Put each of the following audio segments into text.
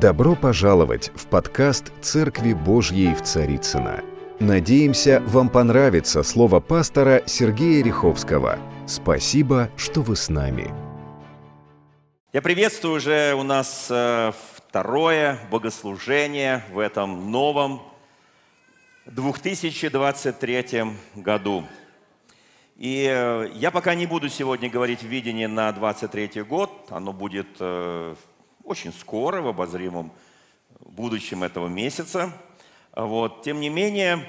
Добро пожаловать в подкаст «Церкви Божьей в Царицына. Надеемся, вам понравится слово пастора Сергея Риховского. Спасибо, что вы с нами. Я приветствую уже у нас э, второе богослужение в этом новом 2023 году. И э, я пока не буду сегодня говорить видение на 23 год, оно будет э, очень скоро, в обозримом будущем этого месяца. Вот. Тем не менее,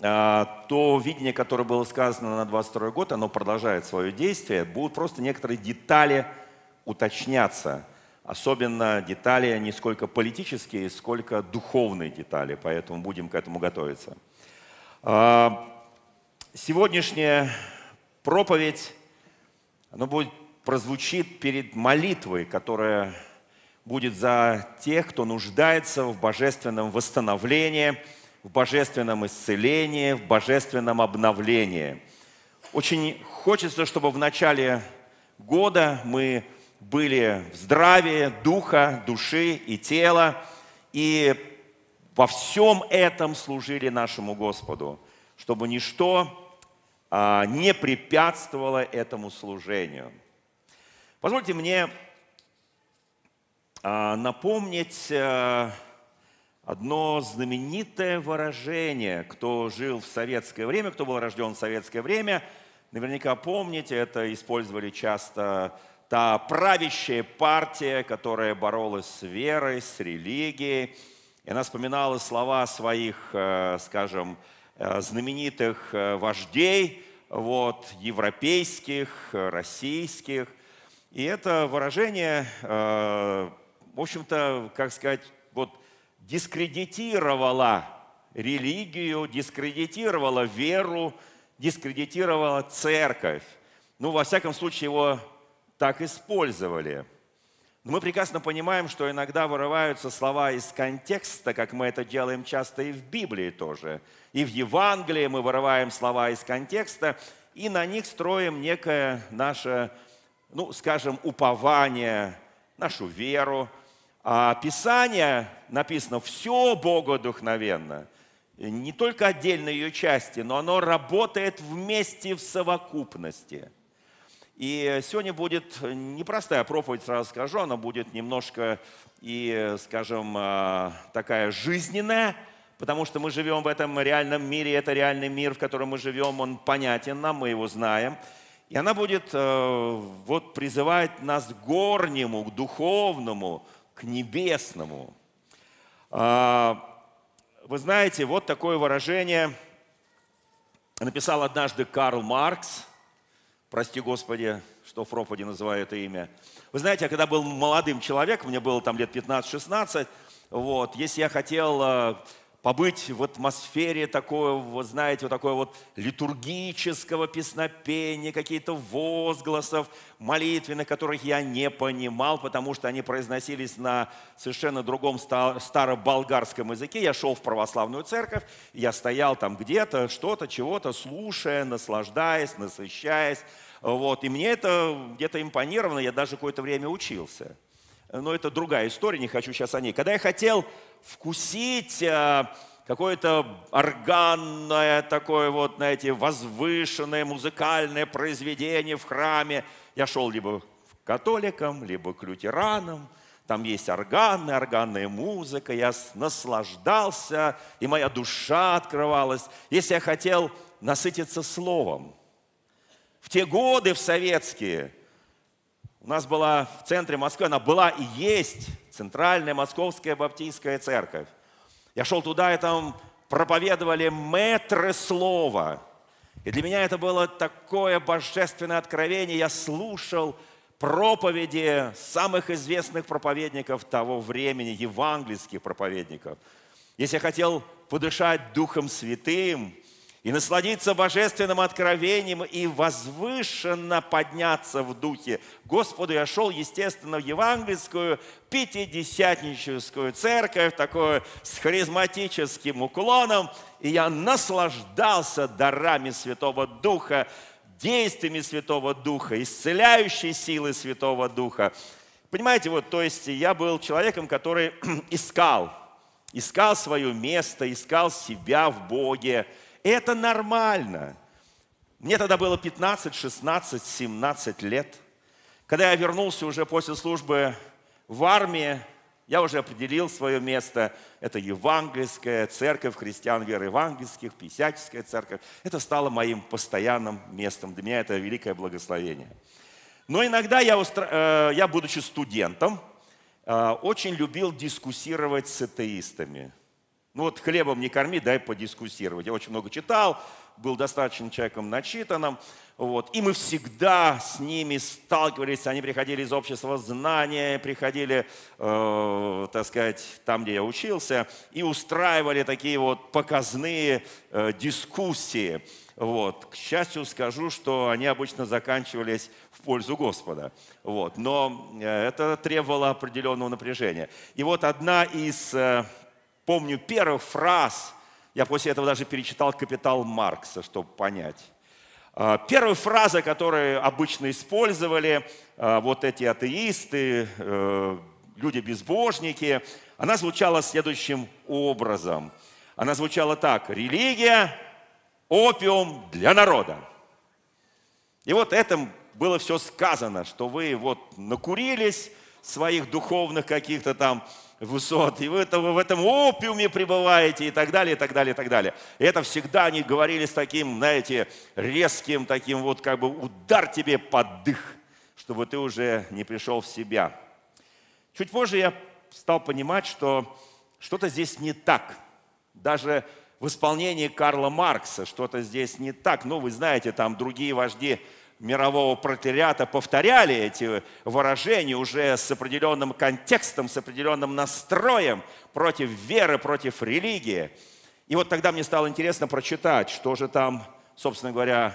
э, то видение, которое было сказано на 22 год, оно продолжает свое действие. Будут просто некоторые детали уточняться. Особенно детали не сколько политические, сколько духовные детали. Поэтому будем к этому готовиться. Сегодняшнее проповедь, она будет прозвучит перед молитвой, которая будет за тех, кто нуждается в божественном восстановлении, в божественном исцелении, в божественном обновлении. Очень хочется, чтобы в начале года мы были в здравии духа, души и тела, и во всем этом служили нашему Господу, чтобы ничто а, не препятствовало этому служению. Позвольте мне напомнить э, одно знаменитое выражение, кто жил в советское время, кто был рожден в советское время, наверняка помните, это использовали часто та правящая партия, которая боролась с верой, с религией. И она вспоминала слова своих, э, скажем, Э, знаменитых вождей, вот, европейских, российских. И это выражение, в общем-то, как сказать, вот, дискредитировало религию, дискредитировало веру, дискредитировало церковь. Ну, во всяком случае, его так использовали – но мы прекрасно понимаем, что иногда вырываются слова из контекста, как мы это делаем часто и в Библии тоже. И в Евангелии мы вырываем слова из контекста, и на них строим некое наше, ну, скажем, упование, нашу веру. А Писание написано «все богодухновенно». Не только отдельные ее части, но оно работает вместе в совокупности – и сегодня будет непростая проповедь, сразу скажу, она будет немножко и, скажем, а, такая жизненная, потому что мы живем в этом реальном мире, это реальный мир, в котором мы живем, он понятен нам, мы его знаем. И она будет э, вот призывать нас к горнему, к духовному, к небесному. А, вы знаете, вот такое выражение написал однажды Карл Маркс – прости Господи, что в проповеди называю это имя. Вы знаете, я когда был молодым человеком, мне было там лет 15-16, вот, если я хотел э, побыть в атмосфере такой, вот знаете, вот такой вот литургического песнопения, какие-то возгласов молитвенных, которых я не понимал, потому что они произносились на совершенно другом староболгарском языке. Я шел в православную церковь, я стоял там где-то, что-то, чего-то, слушая, наслаждаясь, насыщаясь. Вот. И мне это где-то импонировало, я даже какое-то время учился но это другая история, не хочу сейчас о ней. Когда я хотел вкусить э, какое-то органное такое вот, знаете, возвышенное музыкальное произведение в храме, я шел либо к католикам, либо к лютеранам, там есть органы, органная музыка, я наслаждался, и моя душа открывалась. Если я хотел насытиться словом, в те годы, в советские, у нас была в центре Москвы, она была и есть Центральная Московская Баптистская Церковь. Я шел туда, и там проповедовали метры слова. И для меня это было такое божественное откровение. Я слушал проповеди самых известных проповедников того времени, евангельских проповедников. Если я хотел подышать Духом Святым, и насладиться божественным откровением и возвышенно подняться в духе. Господу я шел, естественно, в евангельскую пятидесятническую церковь, такую с харизматическим уклоном, и я наслаждался дарами Святого Духа, действиями Святого Духа, исцеляющей силы Святого Духа. Понимаете, вот, то есть я был человеком, который искал, искал свое место, искал себя в Боге. Это нормально. Мне тогда было 15, 16, 17 лет. Когда я вернулся уже после службы в армии, я уже определил свое место. Это евангельская церковь христиан веры евангельских, писяческая церковь. Это стало моим постоянным местом. Для меня это великое благословение. Но иногда я, э, я будучи студентом, э, очень любил дискуссировать с атеистами. Ну вот хлебом не корми, дай подискуссировать. Я очень много читал, был достаточно человеком начитанным. Вот. И мы всегда с ними сталкивались, они приходили из общества знания, приходили, э, так сказать, там, где я учился, и устраивали такие вот показные э, дискуссии. Вот. К счастью скажу, что они обычно заканчивались в пользу Господа. Вот. Но э, это требовало определенного напряжения. И вот одна из, э, помню, первых фраз, я после этого даже перечитал «Капитал Маркса», чтобы понять. А, первая фраза, которую обычно использовали а, вот эти атеисты, э, люди-безбожники, она звучала следующим образом. Она звучала так. Религия – опиум для народа. И вот этим было все сказано, что вы вот накурились своих духовных каких-то там высот, и вы в этом опиуме пребываете, и так далее, и так далее, и так далее. Это всегда они говорили с таким, знаете, резким таким вот как бы удар тебе под дых, чтобы ты уже не пришел в себя. Чуть позже я стал понимать, что что-то здесь не так. Даже в исполнении Карла Маркса что-то здесь не так. Ну, вы знаете, там другие вожди мирового протерята повторяли эти выражения уже с определенным контекстом, с определенным настроем против веры, против религии. И вот тогда мне стало интересно прочитать, что же там, собственно говоря,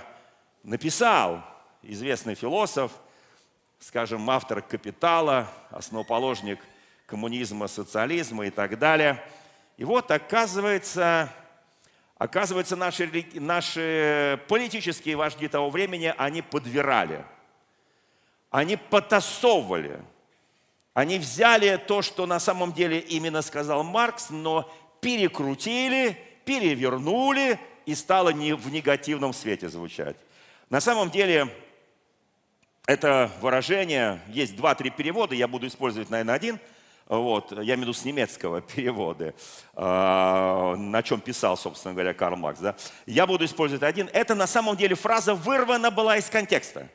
написал известный философ, скажем, автор «Капитала», основоположник коммунизма, социализма и так далее. И вот, оказывается, Оказывается, наши, наши политические вожди того времени, они подвирали, они потасовывали, они взяли то, что на самом деле именно сказал Маркс, но перекрутили, перевернули и стало не в негативном свете звучать. На самом деле это выражение, есть два-три перевода, я буду использовать, наверное, один – вот, я имею в виду с немецкого перевода, а, на чем писал, собственно говоря, Карл Маркс. Да? Я буду использовать один. Это на самом деле фраза вырвана была из контекста.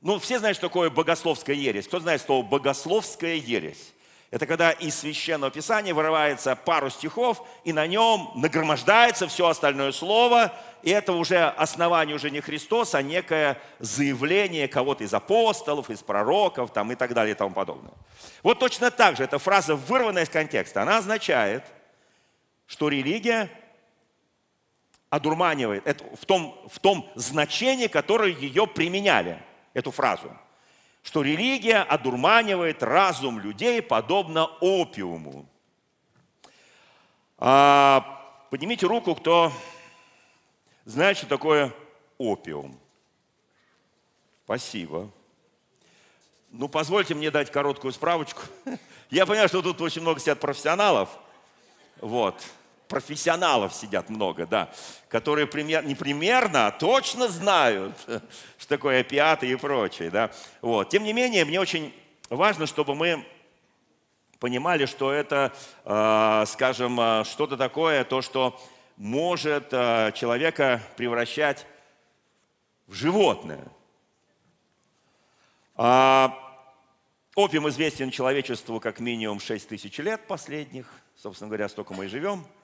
Ну, все знают, что такое богословская ересь. Кто знает слово богословская ересь? Это когда из священного писания вырывается пару стихов, и на нем нагромождается все остальное слово, и это уже основание уже не Христос, а некое заявление кого-то из апостолов, из пророков там, и так далее и тому подобное. Вот точно так же, эта фраза, вырванная из контекста, она означает, что религия одурманивает это в, том, в том значении, которое ее применяли, эту фразу – что религия одурманивает разум людей подобно опиуму. А, поднимите руку, кто знает, что такое опиум. Спасибо. Ну, позвольте мне дать короткую справочку. Я понимаю, что тут очень много сидят профессионалов. Вот профессионалов сидят много, да, которые пример, не примерно, а точно знают, что такое опиаты и прочее. Да. Вот. Тем не менее, мне очень важно, чтобы мы понимали, что это, э, скажем, э, что-то такое, то, что может э, человека превращать в животное. А, опиум известен человечеству как минимум 6 тысяч лет последних. Собственно говоря, столько мы и живем – а,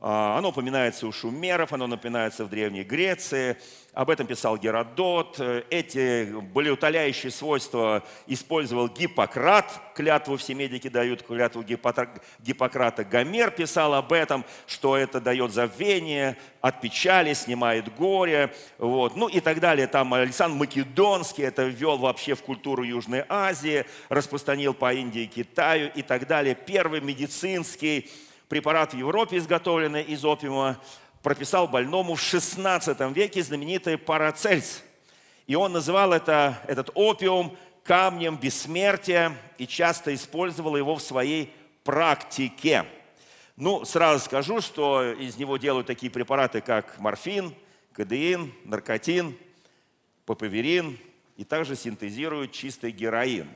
оно упоминается у шумеров, оно упоминается в Древней Греции. Об этом писал Геродот. Эти болеутоляющие свойства использовал Гиппократ. Клятву все медики дают, клятву Гиппократа. Гомер писал об этом, что это дает забвение, от печали, снимает горе. Вот. Ну и так далее. Там Александр Македонский это ввел вообще в культуру Южной Азии, распространил по Индии и Китаю и так далее. Первый медицинский препарат в Европе, изготовленный из опиума, прописал больному в 16 веке знаменитый Парацельс. И он называл это, этот опиум камнем бессмертия и часто использовала его в своей практике. Ну, сразу скажу, что из него делают такие препараты, как морфин, кадеин, наркотин, папаверин, и также синтезируют чистый героин.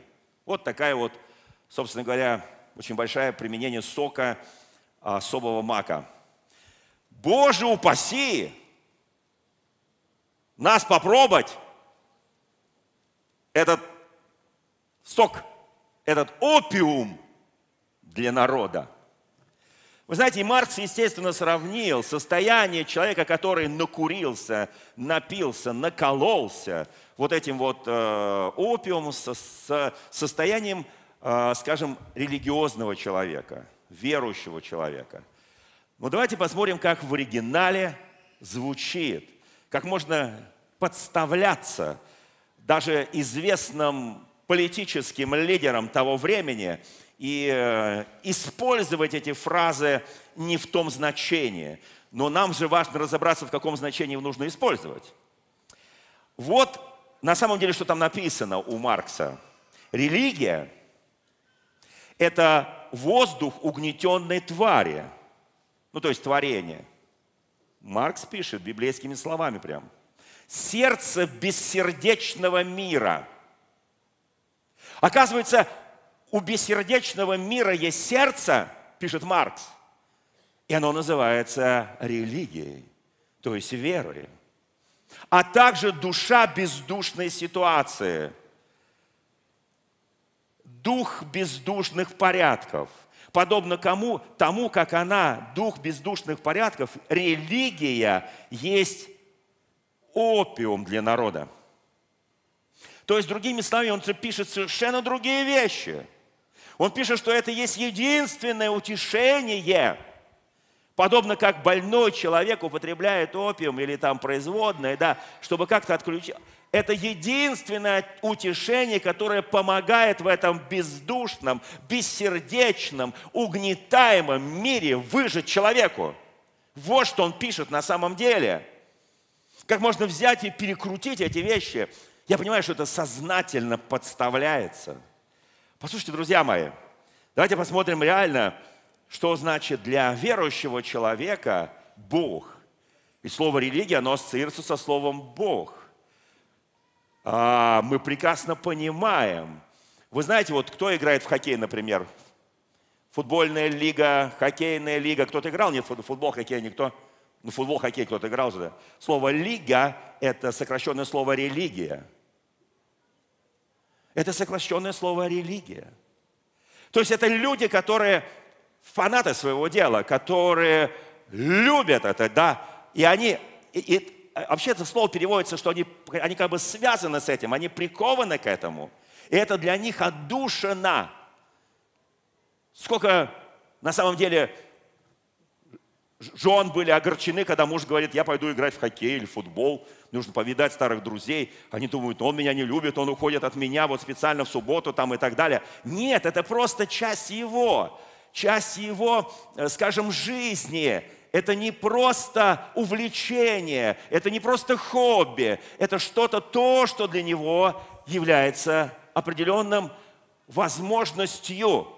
Вот такая вот, собственно говоря, очень большое применение сока особого мака. Боже упаси! Нас попробовать этот сок, этот опиум для народа. Вы знаете, Маркс, естественно, сравнил состояние человека, который накурился, напился, накололся вот этим вот э, опиумом со, с состоянием, э, скажем, религиозного человека, верующего человека. Но давайте посмотрим, как в оригинале звучит, как можно подставляться даже известным политическим лидерам того времени – и э, использовать эти фразы не в том значении. Но нам же важно разобраться, в каком значении нужно использовать. Вот на самом деле, что там написано у Маркса. Религия – это воздух угнетенной твари. Ну, то есть творение. Маркс пишет библейскими словами прям. Сердце бессердечного мира. Оказывается, у бессердечного мира есть сердце, пишет Маркс, и оно называется религией, то есть верой. А также душа бездушной ситуации, дух бездушных порядков. Подобно кому, тому, как она, дух бездушных порядков, религия есть опиум для народа. То есть, другими словами, он пишет совершенно другие вещи – он пишет, что это есть единственное утешение, подобно как больной человек употребляет опиум или там производное, да, чтобы как-то отключить. Это единственное утешение, которое помогает в этом бездушном, бессердечном, угнетаемом мире выжить человеку. Вот что он пишет на самом деле. Как можно взять и перекрутить эти вещи? Я понимаю, что это сознательно подставляется – Послушайте, друзья мои, давайте посмотрим реально, что значит для верующего человека Бог. И слово религия, оно ассоциируется со словом Бог. А, мы прекрасно понимаем. Вы знаете, вот кто играет в хоккей, например? Футбольная лига, хоккейная лига. Кто-то играл? Нет, футбол, хоккей никто. Ну, футбол, хоккей кто-то играл же. Слово «лига» – это сокращенное слово «религия». Это сокращенное слово «религия». То есть это люди, которые фанаты своего дела, которые любят это, да, и они, и, и, вообще это слово переводится, что они, они как бы связаны с этим, они прикованы к этому, и это для них отдушина. Сколько на самом деле жен были огорчены, когда муж говорит, я пойду играть в хоккей или в футбол, нужно повидать старых друзей. Они думают, он меня не любит, он уходит от меня вот специально в субботу там и так далее. Нет, это просто часть его, часть его, э, скажем, жизни. Это не просто увлечение, это не просто хобби, это что-то то, что для него является определенным возможностью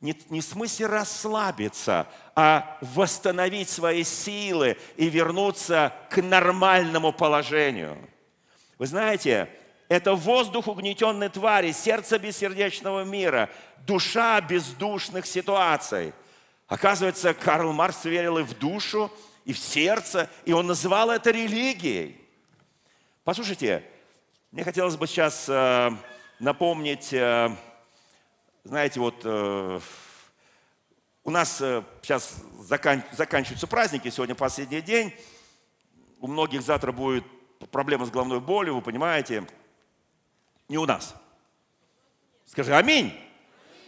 не, не в смысле расслабиться, а восстановить свои силы и вернуться к нормальному положению. Вы знаете, это воздух угнетенной твари, сердце бессердечного мира, душа бездушных ситуаций. Оказывается, Карл Маркс верил и в душу, и в сердце, и он называл это религией. Послушайте, мне хотелось бы сейчас э, напомнить э, знаете, вот э, у нас э, сейчас закан, заканчиваются праздники, сегодня последний день. У многих завтра будет проблема с головной болью, вы понимаете. Не у нас. Скажи аминь.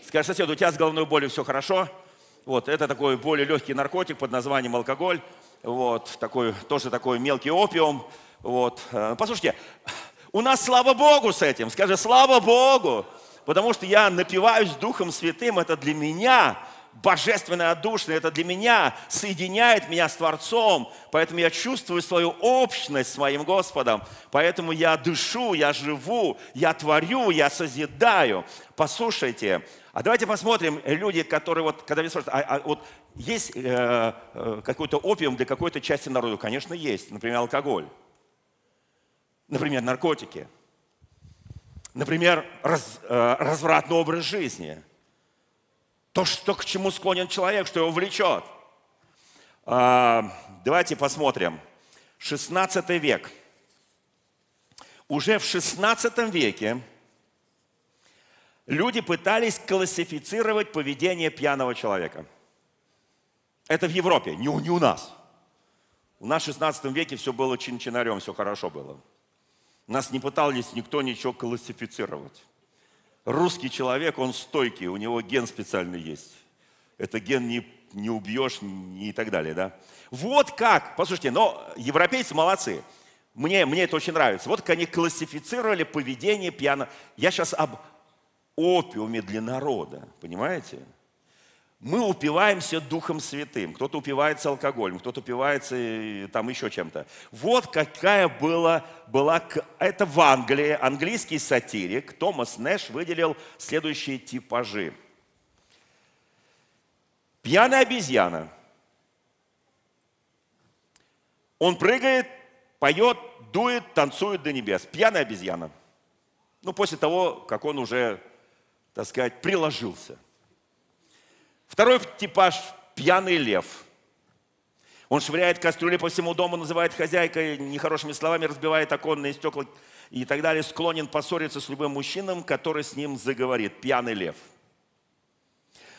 Скажи соседу, у тебя с головной болью все хорошо. Вот, это такой более легкий наркотик под названием алкоголь. Вот, такой, тоже такой мелкий опиум. Вот. Э, послушайте, у нас слава Богу с этим. Скажи, слава Богу потому что я напиваюсь Духом Святым, это для меня божественное, отдушное. Это для меня соединяет меня с Творцом. Поэтому я чувствую свою общность с моим Господом. Поэтому я дышу, я живу, я творю, я созидаю. Послушайте, а давайте посмотрим, люди, которые вот, когда меня спрашивают, а, а вот есть э, э, какой-то опиум для какой-то части народа? Конечно, есть. Например, алкоголь. Например, наркотики. Например, раз, э, развратный образ жизни. То, что, к чему склонен человек, что его влечет. Э, давайте посмотрим. 16 век. Уже в 16 веке люди пытались классифицировать поведение пьяного человека. Это в Европе, не у, не у нас. У нас в 16 веке все было чин-чинарем, все хорошо было. Нас не пытались никто ничего классифицировать. Русский человек, он стойкий, у него ген специальный есть. Это ген не, не убьешь не и так далее. Да? Вот как, послушайте, но европейцы молодцы. Мне, мне это очень нравится. Вот как они классифицировали поведение пьяного. Я сейчас об опиуме для народа, понимаете? мы упиваемся Духом Святым. Кто-то упивается алкоголем, кто-то упивается э, там еще чем-то. Вот какая была, была... Это в Англии английский сатирик Томас Нэш выделил следующие типажи. Пьяная обезьяна. Он прыгает, поет, дует, танцует до небес. Пьяная обезьяна. Ну, после того, как он уже, так сказать, приложился – Второй типаж – пьяный лев. Он швыряет кастрюли по всему дому, называет хозяйкой нехорошими словами, разбивает оконные стекла и так далее. Склонен поссориться с любым мужчином, который с ним заговорит. Пьяный лев.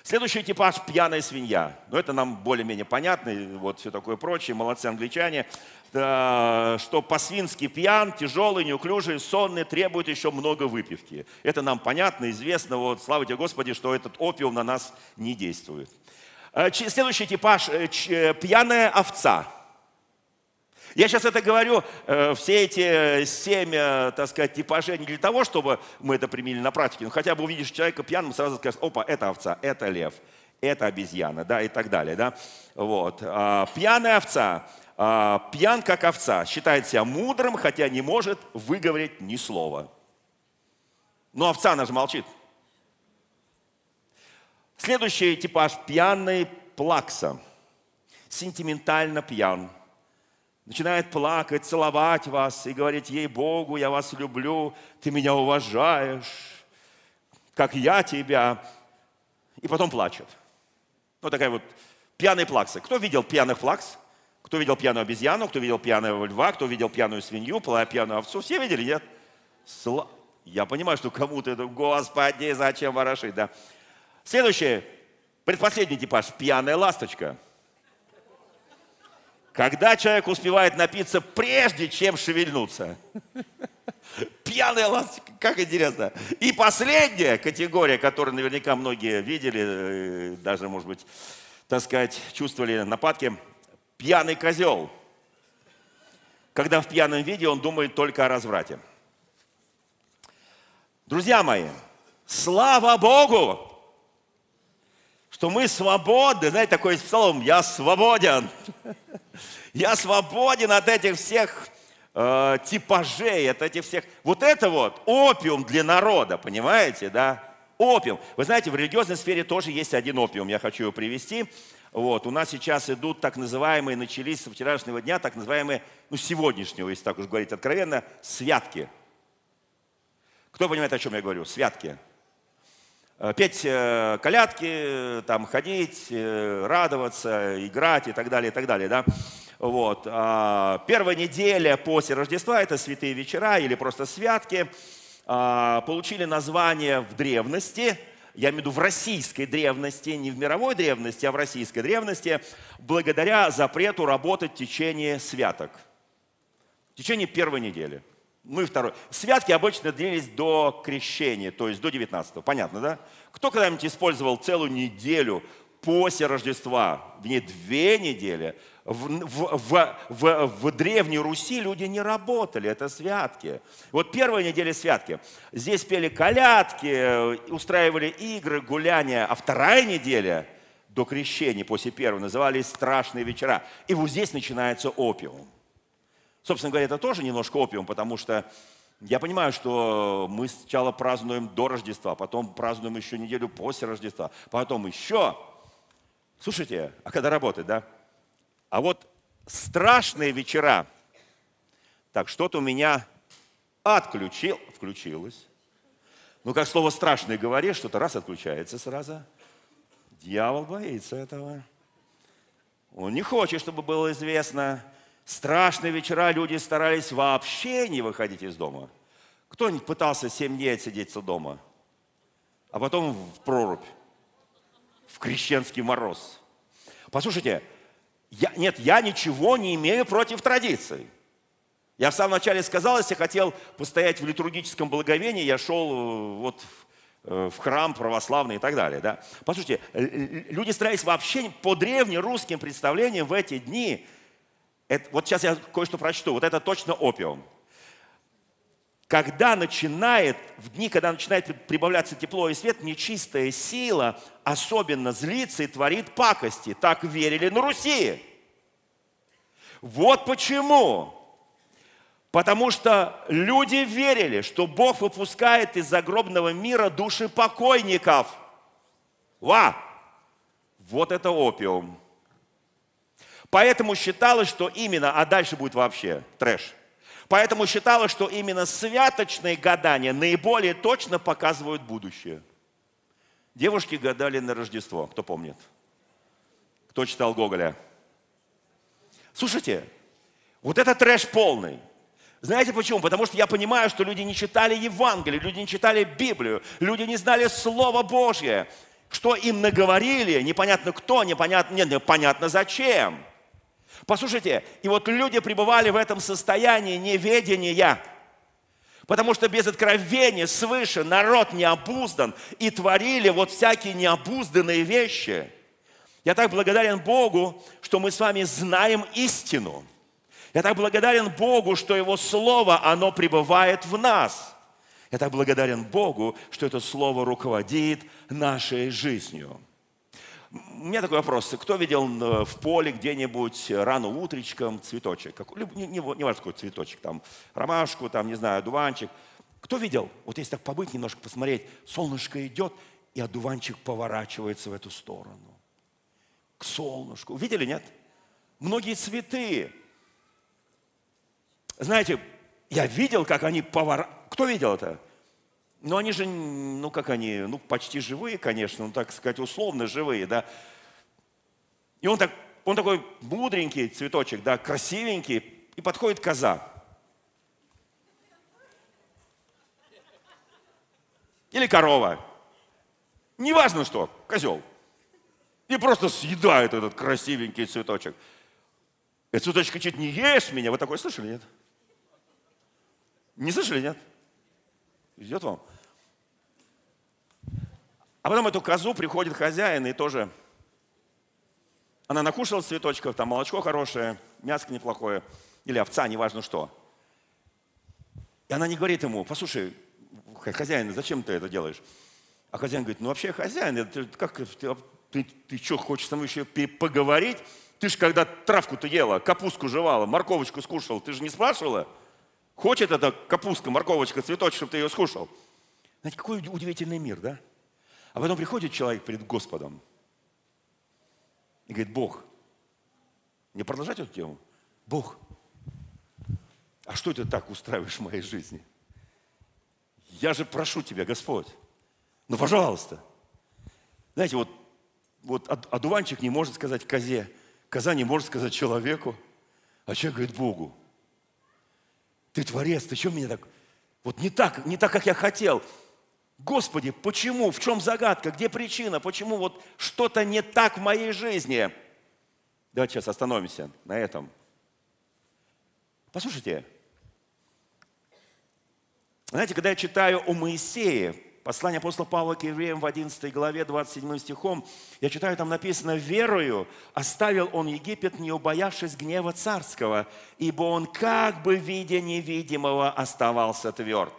Следующий типаж – пьяная свинья. Ну, это нам более-менее понятно, вот все такое прочее. Молодцы англичане что по-свински пьян, тяжелый, неуклюжий, сонный, требует еще много выпивки. Это нам понятно, известно. Вот, слава тебе, Господи, что этот опиум на нас не действует. Э, следующий типаж э, – пьяная овца. Я сейчас это говорю, э, все эти семь, так сказать, типажей не для того, чтобы мы это применили на практике, но хотя бы увидишь человека пьяным, сразу скажешь, опа, это овца, это лев, это обезьяна, да, и так далее, да. Вот. А, пьяная овца а, пьян как овца, считает себя мудрым, хотя не может выговорить ни слова. Но овца, она же молчит. Следующий типаж – пьяный плакса. Сентиментально пьян. Начинает плакать, целовать вас и говорить, ей Богу, я вас люблю, ты меня уважаешь, как я тебя. И потом плачет. Вот такая вот пьяный плакса. Кто видел пьяных плакс? Кто видел пьяную обезьяну, кто видел пьяного льва, кто видел пьяную свинью, пьяную овцу. Все видели, нет? Сла... Я понимаю, что кому-то это, Господи, зачем ворошить, да? Следующее, предпоследний типаж, пьяная ласточка. Когда человек успевает напиться, прежде чем шевельнуться. Пьяная ласточка, как интересно. И последняя категория, которую наверняка многие видели, э, даже, может быть, так сказать, чувствовали нападки – пьяный козел, когда в пьяном виде он думает только о разврате. Друзья мои, слава Богу, что мы свободны. Знаете, такой псалом, я свободен. Я свободен от этих всех э, типажей, от этих всех... Вот это вот опиум для народа, понимаете, да? Опиум. Вы знаете, в религиозной сфере тоже есть один опиум, я хочу его привести. Вот. У нас сейчас идут так называемые, начались со вчерашнего дня, так называемые, ну сегодняшнего, если так уж говорить откровенно, святки. Кто понимает, о чем я говорю? Святки. Э, петь э, колядки, там ходить, э, радоваться, играть и так далее, и так далее, да? Вот. А, первая неделя после Рождества – это святые вечера или просто святки. А, получили название в древности – я имею в виду в российской древности, не в мировой древности, а в российской древности, благодаря запрету работать в течение святок. В течение первой недели. И второй. Святки обычно длились до крещения, то есть до 19 Понятно, да? Кто когда-нибудь использовал целую неделю после Рождества, в ней две недели, в, в, в, в, в Древней Руси люди не работали, это святки. Вот первая неделя святки. Здесь пели колядки, устраивали игры, гуляния, а вторая неделя до крещения, после первого, назывались страшные вечера. И вот здесь начинается опиум. Собственно говоря, это тоже немножко опиум, потому что я понимаю, что мы сначала празднуем до Рождества, потом празднуем еще неделю после Рождества, потом еще. Слушайте, а когда работать, да? А вот страшные вечера. Так, что-то у меня отключил, включилось. Ну, как слово страшное говоришь, что-то раз отключается сразу. Дьявол боится этого. Он не хочет, чтобы было известно. Страшные вечера люди старались вообще не выходить из дома. Кто-нибудь пытался 7 дней отсидеться дома, а потом в прорубь, в крещенский мороз. Послушайте, я, нет, я ничего не имею против традиций. Я в самом начале сказал, если хотел постоять в литургическом благовении, я шел э, вот э, в храм православный и так далее. Да? Послушайте, люди старались вообще по древнерусским представлениям в эти дни, это, вот сейчас я кое-что прочту, вот это точно опиум. Когда начинает, в дни, когда начинает прибавляться тепло и свет, нечистая сила особенно злится и творит пакости. Так верили на Руси. Вот почему. Потому что люди верили, что Бог выпускает из загробного мира души покойников. Ва! Вот это опиум. Поэтому считалось, что именно, а дальше будет вообще трэш – Поэтому считалось, что именно святочные гадания наиболее точно показывают будущее. Девушки гадали на Рождество, кто помнит? Кто читал Гоголя? Слушайте, вот это трэш полный. Знаете почему? Потому что я понимаю, что люди не читали Евангелие, люди не читали Библию, люди не знали Слово Божье. Что им наговорили, непонятно кто, непонятно, нет, непонятно зачем. Послушайте, и вот люди пребывали в этом состоянии неведения, потому что без откровения свыше народ не обуздан и творили вот всякие необузданные вещи. Я так благодарен Богу, что мы с вами знаем истину. Я так благодарен Богу, что Его Слово, оно пребывает в нас. Я так благодарен Богу, что это Слово руководит нашей жизнью. У меня такой вопрос. Кто видел э, в поле где-нибудь рано утречком цветочек? Не, не, не важно, какой цветочек. Там ромашку, там, не знаю, одуванчик. Кто видел? Вот если так побыть, немножко посмотреть. Солнышко идет, и одуванчик поворачивается в эту сторону. К солнышку. Видели, нет? Многие цветы. Знаете, я видел, как они поворачиваются. Кто видел это? Но они же, ну как они, ну почти живые, конечно, ну так сказать, условно живые, да. И он, так, он такой мудренький цветочек, да, красивенький, и подходит коза. Или корова. Неважно что, козел. И просто съедает этот красивенький цветочек. И цветочек кричит, не ешь меня. Вы такое слышали, нет? Не слышали, нет? Идет вам? А потом эту козу приходит хозяин и тоже... Она накушала цветочков, там молочко хорошее, мяско неплохое, или овца, неважно что. И она не говорит ему, послушай, хозяин, зачем ты это делаешь? А хозяин говорит, ну вообще хозяин, это, как ты, ты, ты что, хочешь со мной еще поговорить? Ты же когда травку-то ела, капустку жевала, морковочку скушал, ты же не спрашивала? Хочет эта капустка, морковочка, цветочек, чтобы ты ее скушал? Знаете, какой удивительный мир, да? А потом приходит человек перед Господом и говорит, Бог, не продолжать эту тему? Бог, а что ты так устраиваешь в моей жизни? Я же прошу тебя, Господь, ну, пожалуйста. Знаете, вот, вот одуванчик не может сказать козе, коза не может сказать человеку, а человек говорит Богу. Ты творец, ты что меня так... Вот не так, не так, как я хотел. Господи, почему? В чем загадка? Где причина? Почему вот что-то не так в моей жизни? Давайте сейчас остановимся на этом. Послушайте, знаете, когда я читаю о Моисее, послание апостола Павла к евреям в 11 главе 27 стихом, я читаю, там написано, «Верою оставил он Египет, не убоявшись гнева царского, ибо он как бы, видя невидимого, оставался тверд».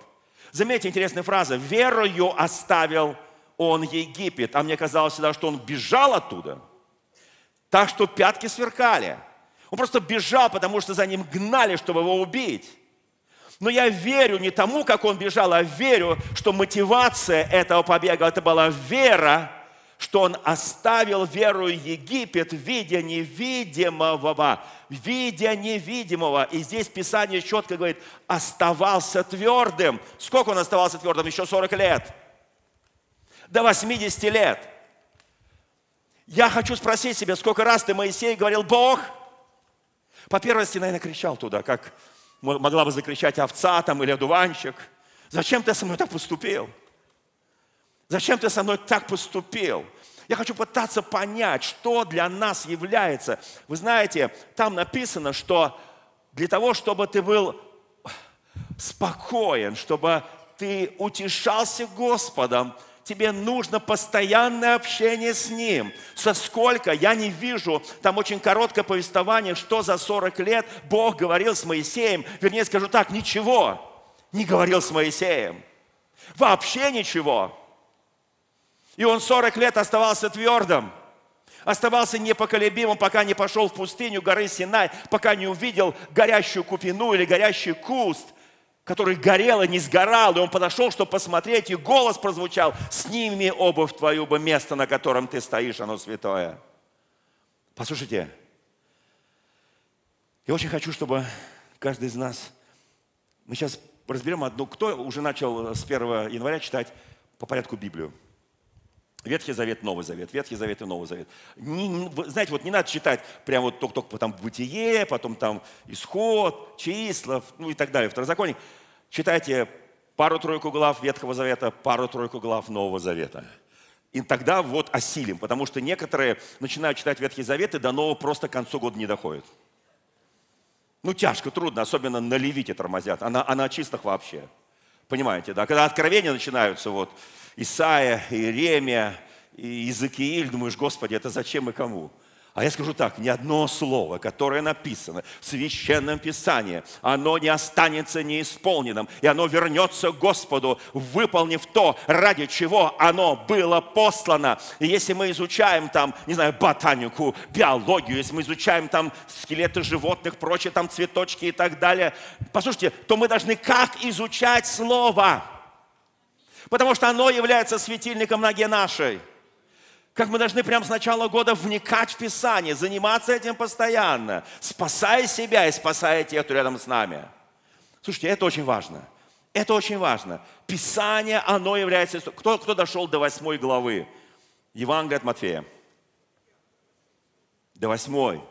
Заметьте, интересная фраза. «Верою оставил он Египет. А мне казалось всегда, что он бежал оттуда. Так что пятки сверкали. Он просто бежал, потому что за ним гнали, чтобы его убить. Но я верю не тому, как он бежал, а верю, что мотивация этого побега, это была вера, что он оставил веру Египет в виде невидимого, в виде невидимого. И здесь Писание четко говорит, оставался твердым. Сколько он оставался твердым? Еще 40 лет. До 80 лет. Я хочу спросить себя, сколько раз ты, Моисей, говорил, Бог, по первости, наверное, кричал туда, как могла бы закричать овца там или одуванчик. Зачем ты со мной так поступил? Зачем ты со мной так поступил? Я хочу пытаться понять, что для нас является. Вы знаете, там написано, что для того, чтобы ты был спокоен, чтобы ты утешался Господом, тебе нужно постоянное общение с Ним. Со сколько, я не вижу, там очень короткое повествование, что за 40 лет Бог говорил с Моисеем. Вернее, скажу так, ничего не говорил с Моисеем. Вообще ничего. И он 40 лет оставался твердым, оставался непоколебимым, пока не пошел в пустыню горы Синай, пока не увидел горящую купину или горящий куст – который горел и не сгорал, и он подошел, чтобы посмотреть, и голос прозвучал, сними обувь твою, бы место, на котором ты стоишь, оно святое. Послушайте, я очень хочу, чтобы каждый из нас, мы сейчас разберем одну, кто уже начал с 1 января читать по порядку Библию. Ветхий Завет, Новый Завет, Ветхий Завет и Новый Завет. Не, не, знаете, вот не надо читать прямо вот только-только там Бытие, потом там Исход, Числа, ну и так далее, Второзаконие. Читайте пару-тройку глав Ветхого Завета, пару-тройку глав Нового Завета. И тогда вот осилим, потому что некоторые начинают читать Ветхий Завет и до Нового просто к концу года не доходят. Ну, тяжко, трудно, особенно на левите тормозят, а на, а на чистых вообще. Понимаете, да? Когда откровения начинаются, вот, Исаия, Иеремия, и Иезекииль, думаешь, Господи, это зачем и кому? А я скажу так, ни одно слово, которое написано в Священном Писании, оно не останется неисполненным, и оно вернется к Господу, выполнив то, ради чего оно было послано. И если мы изучаем там, не знаю, ботанику, биологию, если мы изучаем там скелеты животных, прочие там цветочки и так далее, послушайте, то мы должны как изучать Слово – потому что оно является светильником ноги нашей. Как мы должны прямо с начала года вникать в Писание, заниматься этим постоянно, спасая себя и спасая тех, кто рядом с нами. Слушайте, это очень важно. Это очень важно. Писание, оно является... Кто, кто дошел до восьмой главы? Евангелие от Матфея. До восьмой.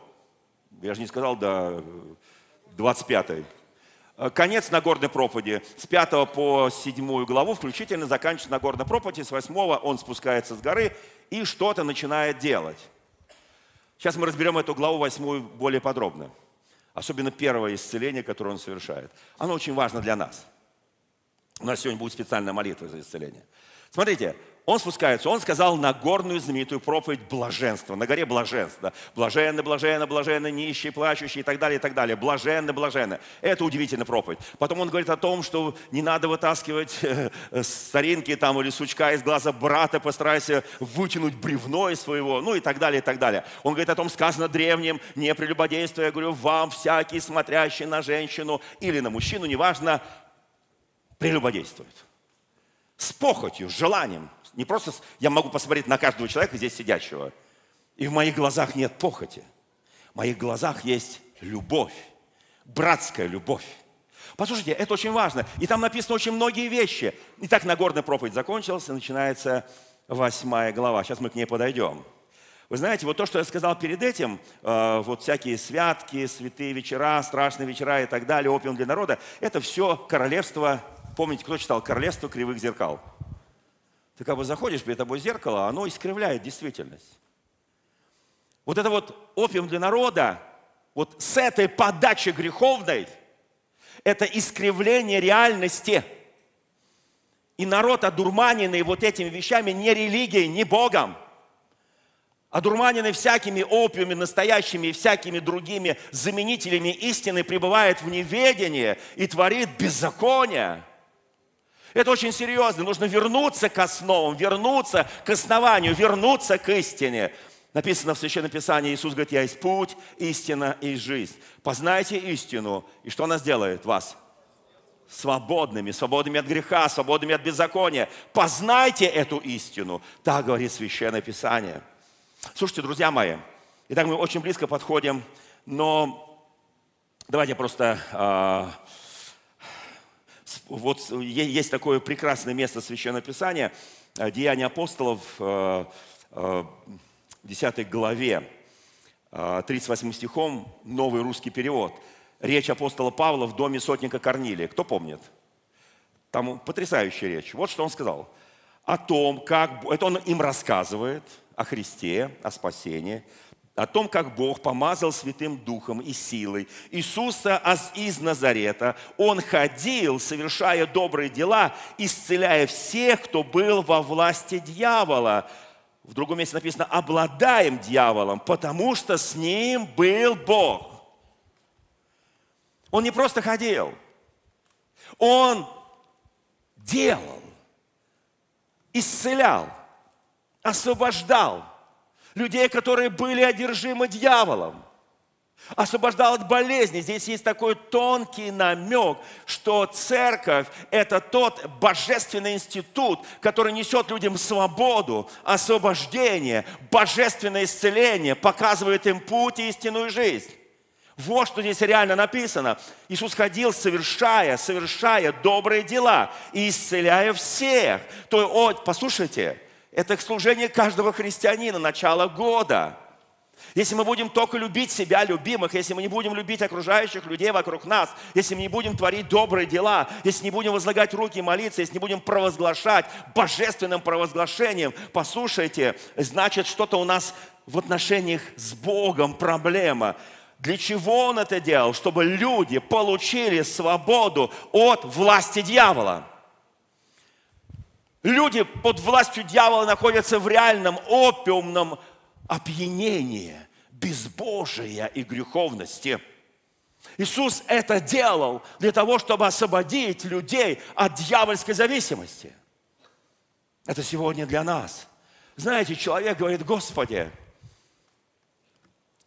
Я же не сказал до двадцать пятой. Э, конец Нагорной проповеди с 5 по 7 главу включительно заканчивается Нагорной проповеди, с 8 он спускается с горы и что-то начинает делать. Сейчас мы разберем эту главу 8 более подробно. Особенно первое исцеление, которое он совершает. Оно очень важно для нас. У нас сегодня будет специальная молитва за исцеление. Смотрите, он спускается, он сказал Нагорную знаменитую проповедь блаженства, на горе блаженства. Блаженны, блаженны, блаженны, нищие, плачущие и так далее, и так далее. Блаженны, блаженны. Это удивительная проповедь. Потом он говорит о том, что не надо вытаскивать э, старинки там или сучка из глаза брата, постарайся вытянуть бревно из своего, ну и так далее, и так далее. Он говорит о том, сказано древним, не прелюбодействуя, я говорю, вам всякий, смотрящий на женщину или на мужчину, неважно, прелюбодействует. С похотью, с желанием, не просто я могу посмотреть на каждого человека здесь сидящего, и в моих глазах нет похоти. В моих глазах есть любовь, братская любовь. Послушайте, это очень важно. И там написано очень многие вещи. Итак, Нагорная проповедь закончилась, и начинается восьмая глава. Сейчас мы к ней подойдем. Вы знаете, вот то, что я сказал перед этим, э, вот всякие святки, святые вечера, страшные вечера и так далее, опиум для народа, это все королевство, помните, кто читал «Королевство кривых зеркал»? Ты как бы заходишь, перед тобой зеркало, оно искривляет действительность. Вот это вот опиум для народа, вот с этой подачи греховной, это искривление реальности. И народ, одурманенный вот этими вещами, не религией, не Богом, одурманенный всякими опиумами, настоящими и всякими другими заменителями истины, пребывает в неведении и творит беззаконие – Это очень серьезно. Нужно вернуться к основам, вернуться к основанию, вернуться к истине. Написано в Священном Писании, Иисус говорит, я есть путь, истина и жизнь. Познайте истину, и что она сделает вас? Свободными, свободными от греха, свободными от беззакония. Познайте эту истину. Так говорит Священное Писание. Слушайте, друзья мои, итак, мы очень близко подходим, но давайте просто... Э, вот есть такое прекрасное место Священного Писания, э, Деяния апостолов, э, э, 10 главе, 38 а, стихом, новый русский перевод. Речь апостола Павла в доме сотника Корнилия. Кто помнит? Там потрясающая речь. Вот что он сказал. О том, как... Это он им рассказывает о Христе, о спасении, о том, как Бог помазал Святым Духом и силой Иисуса из Назарета. Он ходил, совершая добрые дела, исцеляя всех, кто был во власти дьявола, в другом месте написано, обладаем дьяволом, потому что с ним был Бог. Он не просто ходил, он делал, исцелял, освобождал людей, которые были одержимы дьяволом освобождал от болезни. Здесь есть такой тонкий намек, что церковь – это тот божественный институт, который несет людям свободу, освобождение, божественное исцеление, показывает им путь и истинную жизнь. Вот что здесь реально написано. Иисус ходил, совершая, совершая добрые дела и исцеляя всех. То, о, послушайте, это служение каждого христианина, начало года – если мы будем только любить себя, любимых, если мы не будем любить окружающих людей вокруг нас, если мы не будем творить добрые дела, если не будем возлагать руки и молиться, если не будем провозглашать божественным провозглашением, послушайте, значит что-то у нас в отношениях с Богом проблема. Для чего Он это делал? Чтобы люди получили свободу от власти дьявола. Люди под властью дьявола находятся в реальном опиумном опьянение, безбожия и греховности. Иисус это делал для того, чтобы освободить людей от дьявольской зависимости. Это сегодня для нас. Знаете, человек говорит, Господи,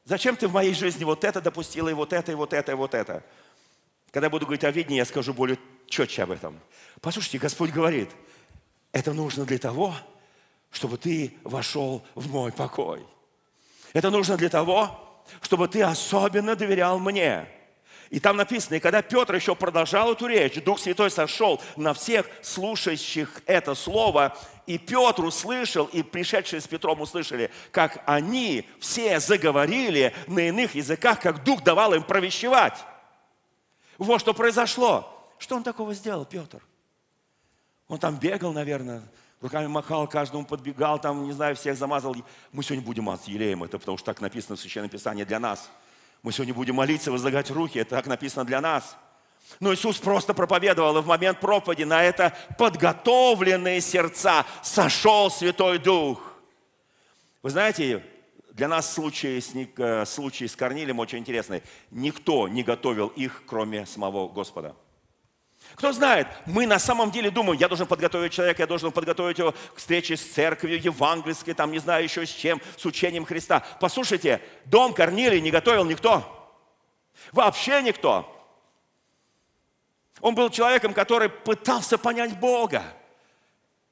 зачем ты в моей жизни вот это допустила, и вот это, и вот это, и вот это? Когда я буду говорить о видении, я скажу более четче об этом. Послушайте, Господь говорит, это нужно для того, чтобы ты вошел в мой покой. Это нужно для того, чтобы ты особенно доверял мне. И там написано, и когда Петр еще продолжал эту речь, Дух Святой сошел на всех слушающих это слово, и Петр услышал, и пришедшие с Петром услышали, как они все заговорили на иных языках, как Дух давал им провещевать. Вот что произошло. Что он такого сделал, Петр? Он там бегал, наверное, руками махал, каждому подбегал, там, не знаю, всех замазал. Мы сегодня будем мазать елеем, это потому что так написано в Священном Писании для нас. Мы сегодня будем молиться, возлагать руки, это так написано для нас. Но Иисус просто проповедовал, и в момент проповеди на это подготовленные сердца сошел Святой Дух. Вы знаете, для нас случай с, э, случай с Корнилием очень интересный. Никто не готовил их, кроме самого Господа. Кто знает, мы на самом деле думаем, я должен подготовить человека, я должен подготовить его к встрече с церковью евангельской, там не знаю еще с чем, с учением Христа. Послушайте, дом Корнилий не готовил никто. Вообще никто. Он был человеком, который пытался понять Бога,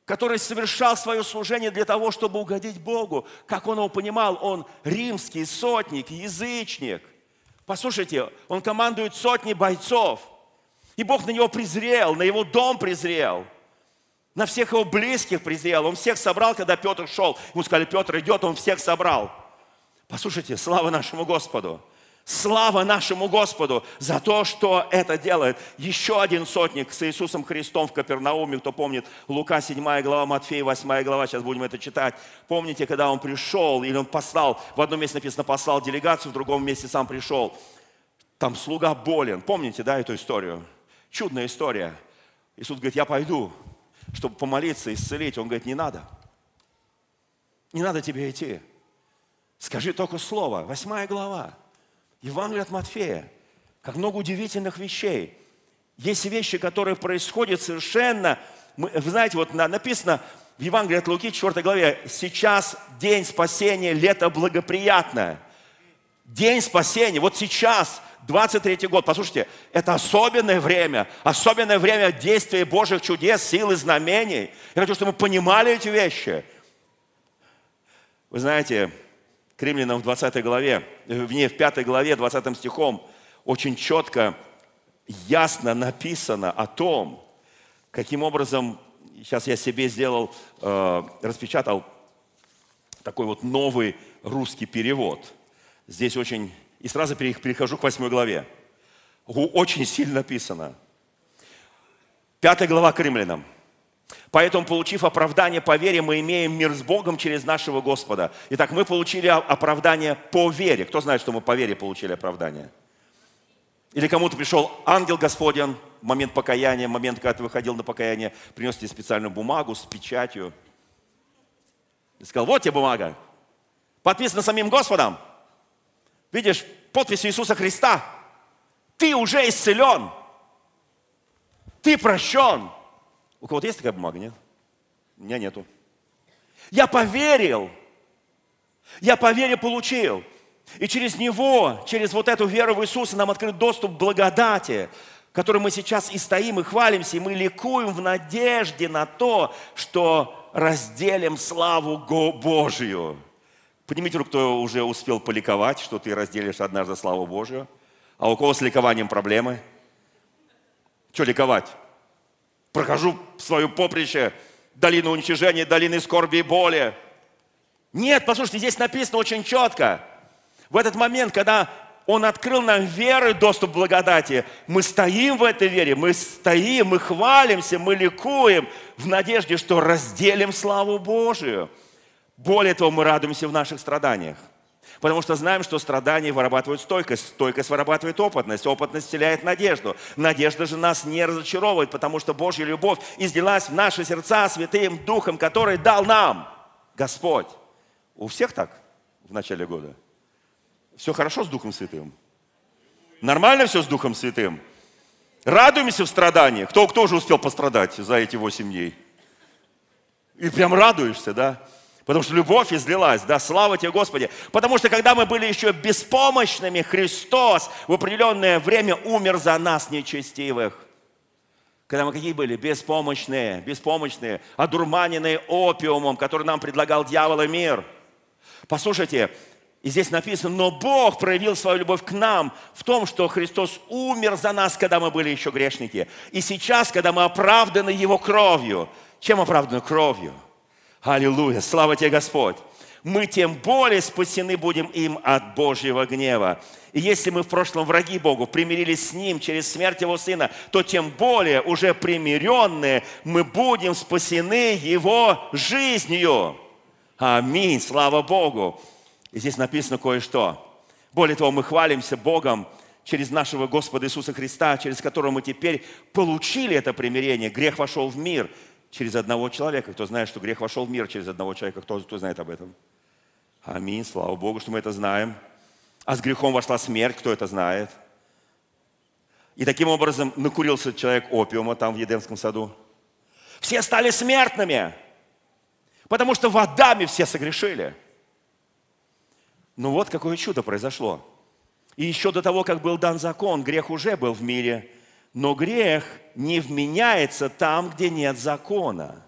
который совершал свое служение для того, чтобы угодить Богу. Как он его понимал, он римский сотник, язычник. Послушайте, он командует сотней бойцов – и Бог на него презрел, на его дом презрел, на всех его близких презрел. Он всех собрал, когда Петр шел. Ему сказали, Петр идет, он всех собрал. Послушайте, слава нашему Господу. Слава нашему Господу за то, что это делает. Еще один сотник с Иисусом Христом в Капернауме, кто помнит, Лука 7 глава, Матфея 8 глава, сейчас будем это читать. Помните, когда он пришел, или он послал, в одном месте написано, послал делегацию, в другом месте сам пришел. Там слуга болен. Помните, да, эту историю? Чудная история. Иисус говорит, я пойду, чтобы помолиться, исцелить. Он говорит, не надо. Не надо тебе идти. Скажи только слово. Восьмая глава. Евангелие от Матфея. Как много удивительных вещей. Есть вещи, которые происходят совершенно вы знаете, вот написано в Евангелии от Луки, 4 главе, сейчас день спасения, лето благоприятное. День спасения, вот сейчас, 23 год, послушайте, это особенное время, особенное время действия Божьих чудес, сил и знамений. Я хочу, чтобы мы понимали эти вещи. Вы знаете, к римлянам в 20 главе, в ней в 5 главе, 20 стихом, очень четко, ясно написано о том, каким образом, сейчас я себе сделал, э, распечатал такой вот новый русский перевод. Здесь очень и сразу перехожу к восьмой главе. Очень сильно написано. Пятая глава к римлянам. Поэтому, получив оправдание по вере, мы имеем мир с Богом через нашего Господа. Итак, мы получили оправдание по вере. Кто знает, что мы по вере получили оправдание? Или кому-то пришел ангел Господень, момент покаяния, момент, когда ты выходил на покаяние, принес тебе специальную бумагу с печатью. И сказал, вот тебе бумага, подписана самим Господом видишь подпись Иисуса Христа, ты уже исцелен. Ты прощен. У кого-то есть такая бумага, нет? У меня нету. Я поверил. Я по вере получил. И через Него, через вот эту веру в Иисуса нам открыт доступ к благодати, которой мы сейчас и стоим, и хвалимся, и мы ликуем в надежде на то, что разделим славу Божию. Поднимите руку, кто уже успел поликовать, что ты разделишь однажды славу Божию. А у кого с ликованием проблемы? Что ликовать? Прохожу свое поприще, долину уничижения, долины скорби и боли. Нет, послушайте, здесь написано очень четко. В этот момент, когда Он открыл нам веры доступ к благодати, мы стоим в этой вере, мы стоим, мы хвалимся, мы ликуем в надежде, что разделим славу Божию – более того, мы радуемся в наших страданиях. Потому что знаем, что страдания вырабатывают стойкость, стойкость вырабатывает опытность, опытность вселяет надежду. Надежда же нас не разочаровывает, потому что Божья любовь излилась в наши сердца святым Духом, который дал нам Господь. У всех так в начале года? Все хорошо с Духом Святым? Нормально все с Духом Святым? Радуемся в страданиях. Кто, кто уже успел пострадать за эти восемь дней? И прям радуешься, да? Потому что любовь излилась, да, слава тебе, Господи. Потому что когда мы были еще беспомощными, Христос в определенное время умер за нас, нечестивых. Когда мы какие были? Беспомощные, беспомощные, одурманенные опиумом, который нам предлагал дьявол и мир. Послушайте, и здесь написано, но Бог проявил свою любовь к нам в том, что Христос умер за нас, когда мы были еще грешники. И сейчас, когда мы оправданы Его кровью. Чем оправданы? Кровью. Аллилуйя! Слава тебе, Господь! Мы тем более спасены будем им от Божьего гнева. И если мы в прошлом враги Богу, примирились с Ним через смерть Его Сына, то тем более уже примиренные мы будем спасены Его жизнью. Аминь, слава Богу. И здесь написано кое-что. Более того, мы хвалимся Богом через нашего Господа Иисуса Христа, через которого мы теперь получили это примирение. Грех вошел в мир – через одного человека. Кто знает, что грех вошел в мир через одного человека, кто, кто знает об этом? Аминь, слава Богу, что мы это знаем. А с грехом вошла смерть, кто это знает? И таким образом накурился человек опиума там в Едемском саду. Все стали смертными, потому что в Адаме все согрешили. Ну вот какое чудо произошло. И еще до того, как был дан закон, грех уже был в мире – но грех не вменяется там, где нет закона.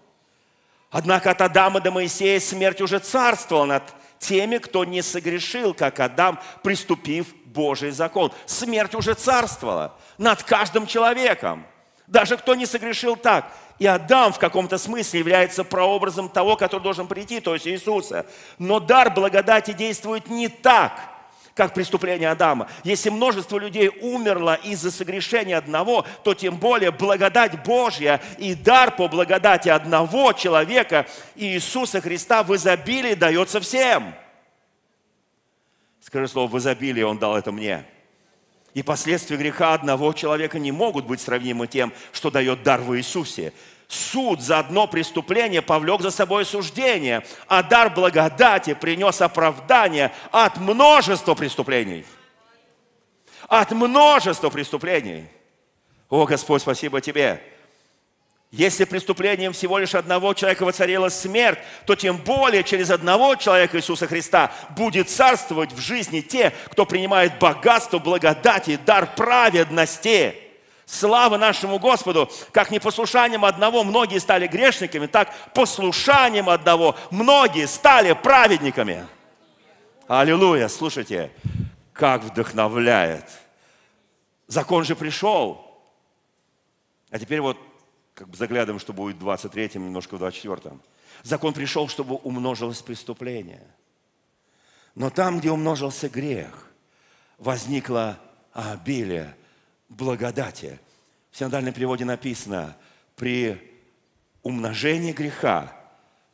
Однако от Адама до Моисея смерть уже царствовала над теми, кто не согрешил, как Адам, приступив Божий закон. Смерть уже царствовала над каждым человеком. Даже кто не согрешил так. И Адам в каком-то смысле является прообразом того, который должен прийти, то есть Иисуса. Но дар благодати действует не так – как преступление Адама. Если множество людей умерло из-за согрешения одного, то тем более благодать Божья и дар по благодати одного человека Иисуса Христа в изобилии дается всем. Скажи слово «в изобилии» Он дал это мне. И последствия греха одного человека не могут быть сравнимы тем, что дает дар в Иисусе суд за одно преступление повлек за собой суждение, а дар благодати принес оправдание от множества преступлений. От множества преступлений. О, Господь, спасибо Тебе. Если преступлением всего лишь одного человека воцарила смерть, то тем более через одного человека Иисуса Христа будет царствовать в жизни те, кто принимает богатство, благодати, дар праведности. Слава нашему Господу! Как непослушанием одного многие стали грешниками, так послушанием одного многие стали праведниками. Аллилуйя! Слушайте, как вдохновляет. Закон же пришел. А теперь вот как бы заглядываем, что будет в 23-м, немножко в 24-м. Закон пришел, чтобы умножилось преступление. Но там, где умножился грех, возникло обилие благодати. В синодальном переводе написано, при умножении греха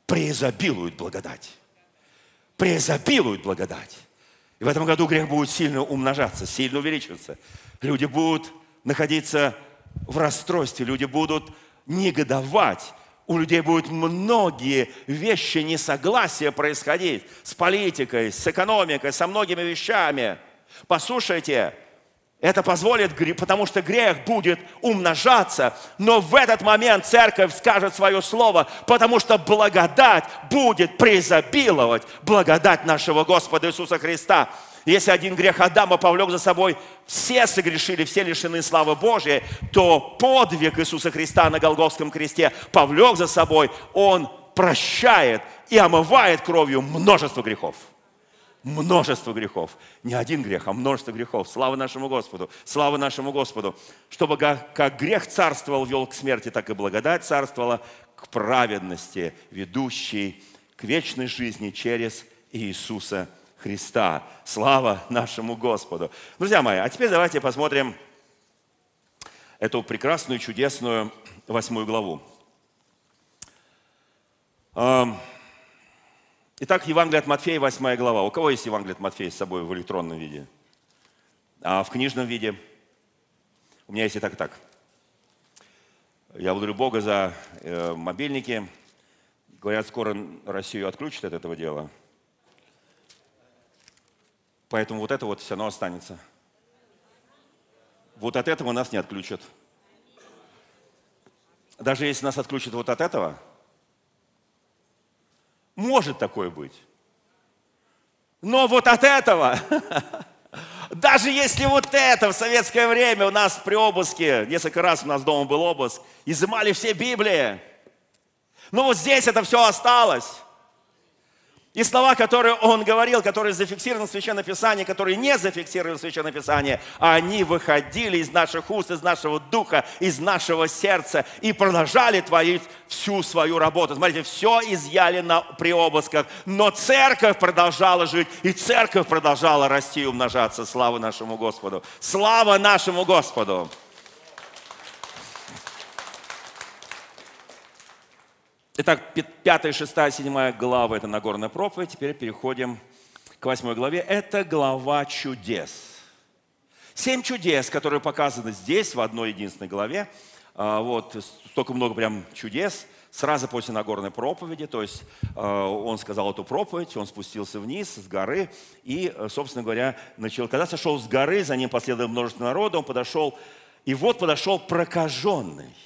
преизобилует благодать. Преизобилует благодать. И в этом году грех будет сильно умножаться, сильно увеличиваться. Люди будут находиться в расстройстве, люди будут негодовать, у людей будут многие вещи несогласия происходить с политикой, с экономикой, со многими вещами. Послушайте, это позволит, потому что грех будет умножаться. Но в этот момент церковь скажет свое слово, потому что благодать будет преизобиловать, благодать нашего Господа Иисуса Христа. Если один грех Адама повлек за собой, все согрешили, все лишены славы Божьей, то подвиг Иисуса Христа на Голговском кресте повлек за собой, Он прощает и омывает кровью множество грехов. Множество грехов. Не один грех, а множество грехов. Слава нашему Господу. Слава нашему Господу. Чтобы как, грех царствовал, вел к смерти, так и благодать царствовала к праведности, ведущей к вечной жизни через Иисуса Христа. Слава нашему Господу. Друзья мои, а теперь давайте посмотрим эту прекрасную, чудесную восьмую главу. Итак, Евангелие от Матфея, восьмая глава. У кого есть Евангелие от Матфея с собой в электронном виде? А в книжном виде? У меня есть и так, и так. Я благодарю Бога за э, мобильники. Говорят, скоро Россию отключат от этого дела – Поэтому вот это вот все равно останется. Вот от этого нас не отключат. Даже если нас отключат вот от этого, может такое быть. Но вот от этого, даже если вот это в советское время у нас при обыске, несколько раз у нас дома был обыск, изымали все Библии, но вот здесь это все осталось. И слова, которые он говорил, которые зафиксированы в Священном Писании, которые не зафиксированы в Священном Писании, они выходили из наших уст, из нашего духа, из нашего сердца и продолжали творить всю свою работу. Смотрите, все изъяли на, при обысках, но церковь продолжала жить, и церковь продолжала расти и умножаться. Слава нашему Господу! Слава нашему Господу! Итак, 5, 6, 7 глава – это Нагорная проповедь. Теперь переходим к 8 главе. Это глава чудес. Семь чудес, которые показаны здесь, в одной единственной главе. А, вот, столько много прям чудес сразу после Нагорной проповеди, то есть а, он сказал эту проповедь, он спустился вниз с горы и, собственно говоря, начал. Когда сошел с горы, за ним последовало множество народа, он подошел, и вот подошел прокаженный.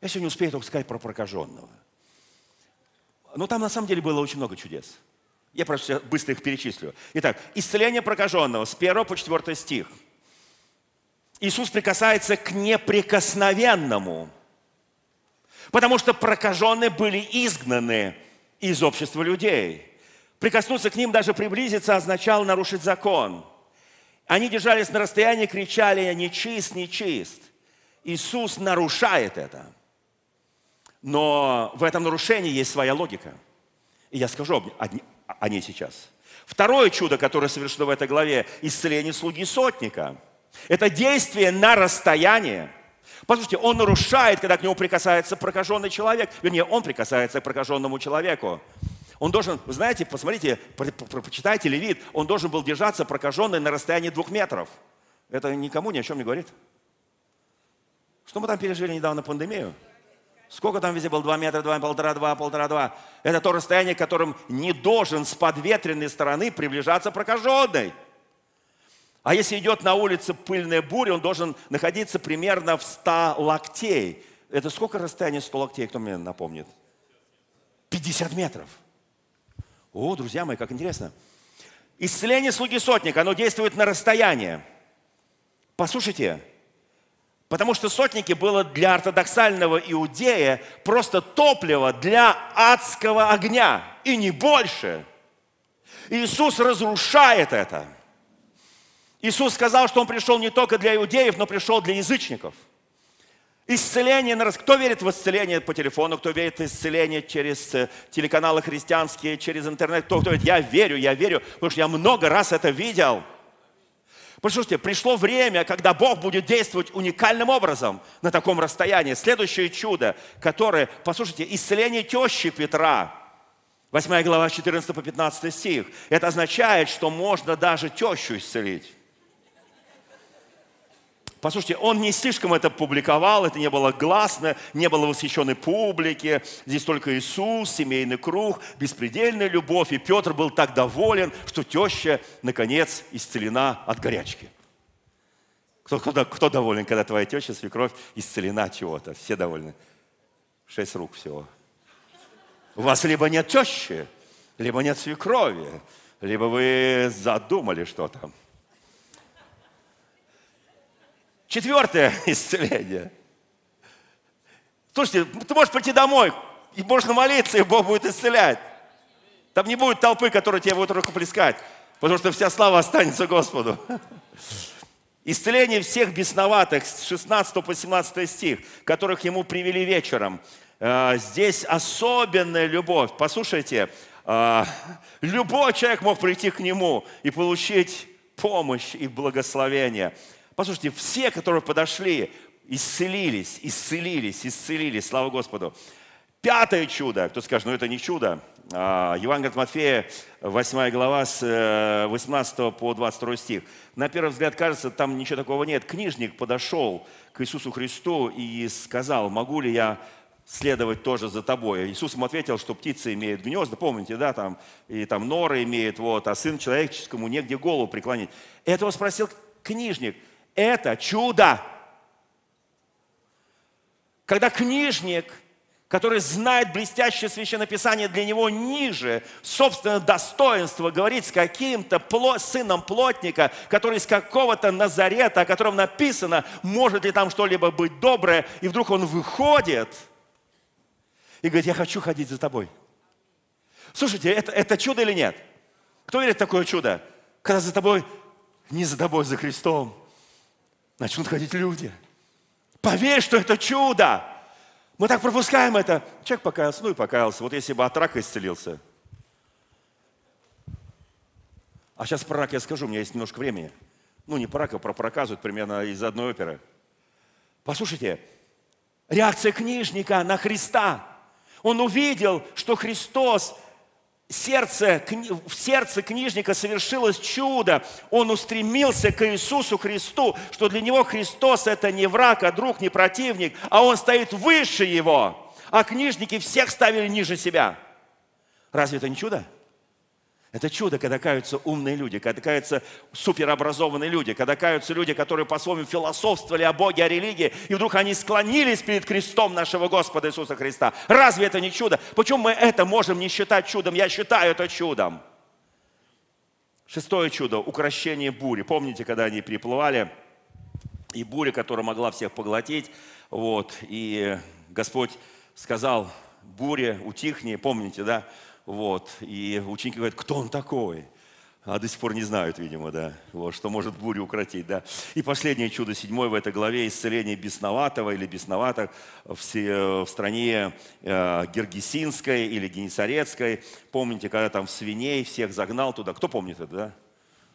Я сегодня успею только сказать про прокаженного. Но там на самом деле было очень много чудес. Я просто быстро их перечислю. Итак, исцеление прокаженного с 1 по 4 стих. Иисус прикасается к неприкосновенному, потому что прокаженные были изгнаны из общества людей. Прикоснуться к ним, даже приблизиться, означало нарушить закон. Они держались на расстоянии, кричали «нечист, нечист». Иисус нарушает это – но в этом нарушении есть своя логика. И я скажу о ней сейчас. Второе чудо, которое совершено в этой главе, исцеление слуги сотника. Это действие на расстоянии. Послушайте, он нарушает, когда к нему прикасается прокаженный человек. Вернее, он прикасается к прокаженному человеку. Он должен, вы знаете, посмотрите, почитайте Левит, он должен был держаться прокаженный на расстоянии двух метров. Это никому ни о чем не говорит. Что мы там пережили недавно пандемию? Сколько там везде было? Два метра, два, полтора, два, полтора, два. Это то расстояние, которым не должен с подветренной стороны приближаться прокаженный. А если идет на улице пыльная буря, он должен находиться примерно в 100 локтей Это сколько расстояние 100 локтей, кто мне напомнит? 50 метров. О, друзья мои, как интересно. Исцеление слуги сотника, оно действует на расстояние. Послушайте, потому что сотники было для ортодоксального иудея просто топливо для адского огня, и не больше. Иисус разрушает это. Иисус сказал, что Он пришел не только для иудеев, но пришел для язычников – Исцеление, кто верит в исцеление по телефону, кто верит в исцеление через э, телеканалы христианские, через интернет, кто, кто говорит, я верю, я верю, потому что я много раз это видел. Послушайте, пришло время, когда Бог будет действовать уникальным образом на таком расстоянии. Следующее чудо, которое, послушайте, исцеление тещи Петра, 8 глава 14 по 15 стих. Это означает, что можно даже тещу исцелить. Послушайте, он не слишком это публиковал, это не было гласно, не было восхищенной публики. Здесь только Иисус, семейный круг, беспредельная любовь. И Петр был так доволен, что теща, наконец, исцелена от горячки. Кто, кто, кто доволен, когда твоя теща, свекровь, исцелена чего-то? Все довольны. Шесть рук всего. У вас либо нет тещи, либо нет свекрови, либо вы задумали что-то. Четвертое исцеление. Слушайте, ты можешь прийти домой, и можно молиться, и Бог будет исцелять. Там не будет толпы, которая тебе будет рукоплескать, потому что вся слава останется Господу. Исцеление всех бесноватых, с 16 по 17 стих, которых ему привели вечером. А, здесь особенная любовь. Послушайте, а, любой человек мог прийти к нему и получить помощь и благословение. Послушайте, все, которые подошли, исцелились, исцелились, исцелились, слава Господу. Пятое чудо, кто скажет, ну это не чудо. А, Евангелие от Матфея, 8 глава, с 18 э, по 22 стих. На первый взгляд кажется, там ничего такого нет. Книжник подошел к Иисусу Христу и сказал, могу ли я следовать тоже за тобой. Иисус ему ответил, что птицы имеют гнезда, помните, да, там, и там норы имеет, вот, а сын человеческому негде голову преклонить. Этого спросил книжник – это чудо. Когда книжник, который знает блестящее священное писание, для него ниже собственного достоинства, говорит с каким-то сыном плотника, который из какого-то Назарета, о котором написано, может ли там что-либо быть доброе, и вдруг он выходит и говорит, я хочу ходить за тобой. Слушайте, это, это чудо или нет? Кто верит в такое чудо? Когда за тобой, не за тобой, за Христом, начнут ходить люди. Поверь, что это чудо. Мы так пропускаем это. Человек покаялся, ну и покаялся. Вот если бы от рака исцелился. А сейчас про рак я скажу, у меня есть немножко времени. Ну, не про рака, про проказывают примерно из одной оперы. Послушайте, реакция книжника на Христа. Он увидел, что Христос сердце, в сердце книжника совершилось чудо. Он устремился к Иисусу Христу, что для него Христос это не враг, а друг, не противник, а он стоит выше его. А книжники всех ставили ниже себя. Разве это не чудо? Это чудо, когда каются умные люди, когда каются суперобразованные люди, когда каются люди, которые по-своему философствовали о Боге, о религии, и вдруг они склонились перед крестом нашего Господа Иисуса Христа. Разве это не чудо? Почему мы это можем не считать чудом? Я считаю это чудом. Шестое чудо – укращение бури. Помните, когда они приплывали, и буря, которая могла всех поглотить, вот, и Господь сказал, буря, утихни, помните, да? Вот. И ученики говорят, кто он такой? А до сих пор не знают, видимо, да, вот, что может бурю укротить, да. И последнее чудо, седьмое в этой главе, исцеление бесноватого или бесноватых в, в стране э, Гергесинской или Генесарецкой. Помните, когда там свиней всех загнал туда? Кто помнит это, да?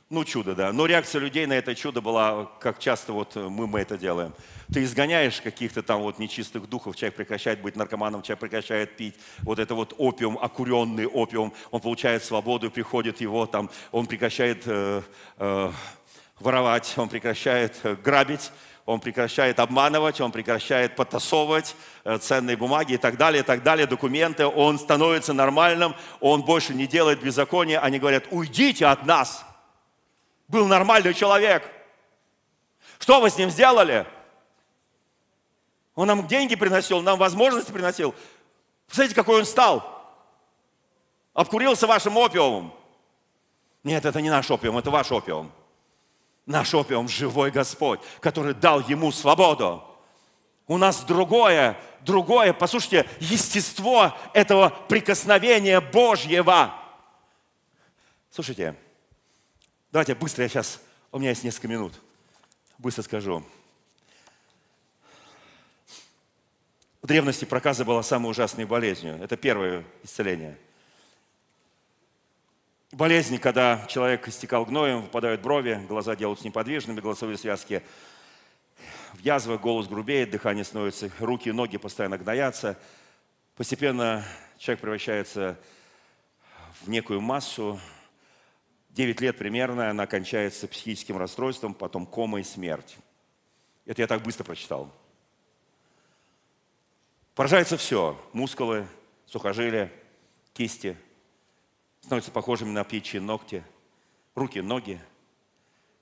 Ну, чудо, да. Но реакция людей на это чудо была, как часто вот мы, мы это делаем. Ты изгоняешь каких-то там вот нечистых духов, человек прекращает быть наркоманом, человек прекращает пить. Вот это вот опиум, окуренный опиум, он получает свободу, приходит его там, он прекращает э, э, воровать, он прекращает э, грабить, он прекращает обманывать, он прекращает подтасовывать э, ценные бумаги и так далее, и так далее, документы, он становится нормальным, он больше не делает беззакония, они говорят, уйдите от нас – был нормальный человек. Что вы с ним сделали? Он нам деньги приносил, нам возможности приносил. Посмотрите, какой он стал. Обкурился вашим опиумом. Нет, это не наш опиум, это ваш опиум. Наш опиум – живой Господь, который дал ему свободу. У нас другое, другое, послушайте, естество этого прикосновения Божьего. Слушайте, давайте быстро я сейчас, у меня есть несколько минут, быстро скажу. В древности проказа была самой ужасной болезнью. Это первое исцеление. Болезнь, когда человек истекал гноем, выпадают брови, глаза делаются неподвижными, голосовые связки в язвах, голос грубеет, дыхание становится, руки и ноги постоянно гноятся. Постепенно человек превращается в некую массу. Девять лет примерно она кончается психическим расстройством, потом кома и смерть. Это я так быстро прочитал. Поражается все. Мускулы, сухожилия, кисти. Становятся похожими на птичьи ногти. Руки, ноги.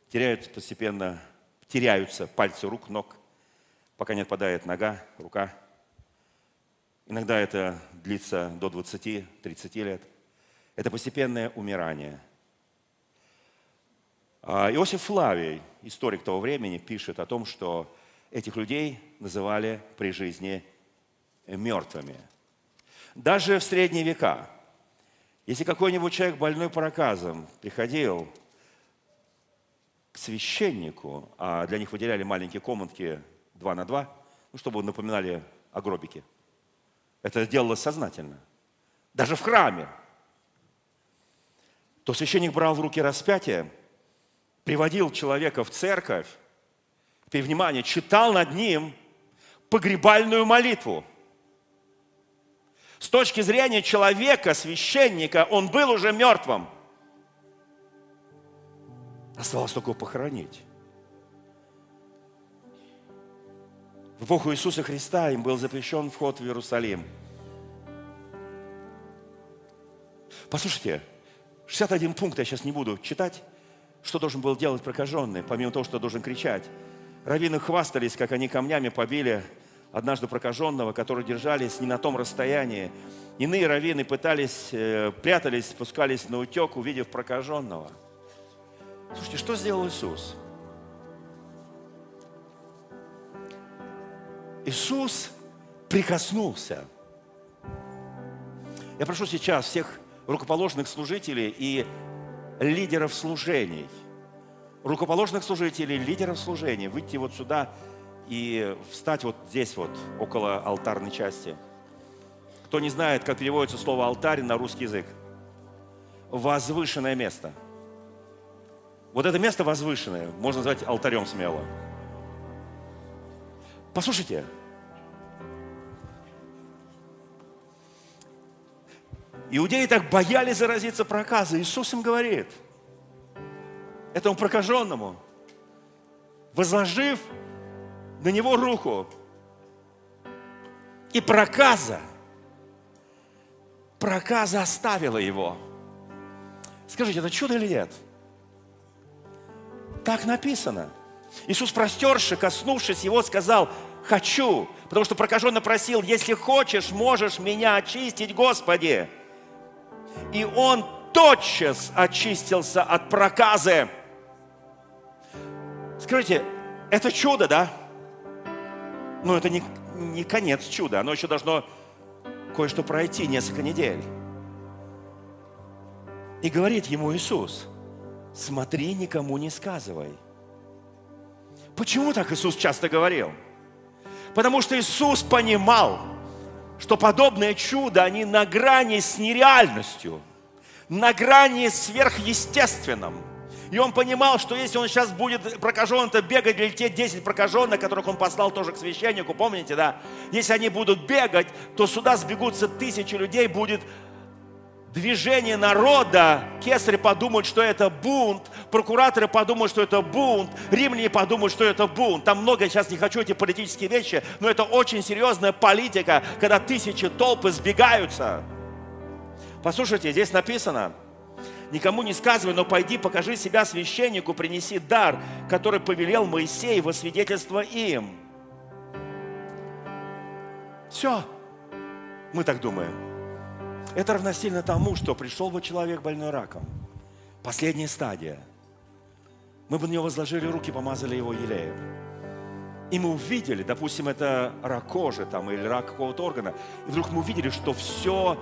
Теряют постепенно, теряются пальцы рук, ног, пока не отпадает нога, рука. Иногда это длится до 20-30 лет. Это постепенное умирание. А Иосиф Флавий, историк того времени, пишет о том, что этих людей называли при жизни мертвыми. Даже в средние века, если какой-нибудь человек больной проказом приходил к священнику, а для них выделяли маленькие комнатки два на два, ну, чтобы напоминали о гробике. Это делалось сознательно. Даже в храме. То священник брал в руки распятие, приводил человека в церковь, и, внимание, читал над ним погребальную молитву – с точки зрения человека, священника, он был уже мертвым. Осталось только похоронить. В эпоху Иисуса Христа им был запрещен вход в Иерусалим. Послушайте, 61 пункт я сейчас не буду читать, что должен был делать прокаженный, помимо того, что должен кричать. Раввины хвастались, как они камнями побили однажды прокаженного, которые держались не на том расстоянии. Иные раввины пытались, э, прятались, спускались на утек, увидев прокаженного. Слушайте, что сделал Иисус? Иисус прикоснулся. Я прошу сейчас всех рукоположных служителей и лидеров служений, рукоположных служителей, лидеров служений, выйти вот сюда и встать вот здесь вот, около алтарной части. Кто не знает, как переводится слово «алтарь» на русский язык? Возвышенное место. Вот это место возвышенное можно назвать алтарем смело. Послушайте, Иудеи так боялись заразиться проказой. Иисус им говорит, этому прокаженному, возложив на него руку. И проказа, проказа оставила его. Скажите, это чудо или нет? Так написано. Иисус простерши, коснувшись его, сказал, хочу, потому что прокаженно просил, если хочешь, можешь меня очистить, Господи. И он тотчас очистился от проказы. Скажите, это чудо, да? Но это не, не конец чуда, оно еще должно кое-что пройти, несколько недель. И говорит ему Иисус, смотри, никому не сказывай. Почему так Иисус часто говорил? Потому что Иисус понимал, что подобные чудо, они на грани с нереальностью, на грани с сверхъестественным – и он понимал, что если он сейчас будет прокажен-то бегать или те 10 прокаженных, которых он послал тоже к священнику, помните, да? Если они будут бегать, то сюда сбегутся тысячи людей, будет движение народа, кесари подумают, что это бунт, прокураторы подумают, что это бунт, римляне подумают, что это бунт. Там много, сейчас не хочу эти политические вещи, но это очень серьезная политика, когда тысячи толпы сбегаются. Послушайте, здесь написано – никому не сказывай, но пойди, покажи себя священнику, принеси дар, который повелел Моисей во свидетельство им. Все. Мы так думаем. Это равносильно тому, что пришел бы человек больной раком. Последняя стадия. Мы бы на него возложили руки, помазали его елеем. И мы увидели, допустим, это рак кожи там, или рак какого-то органа, и вдруг мы увидели, что все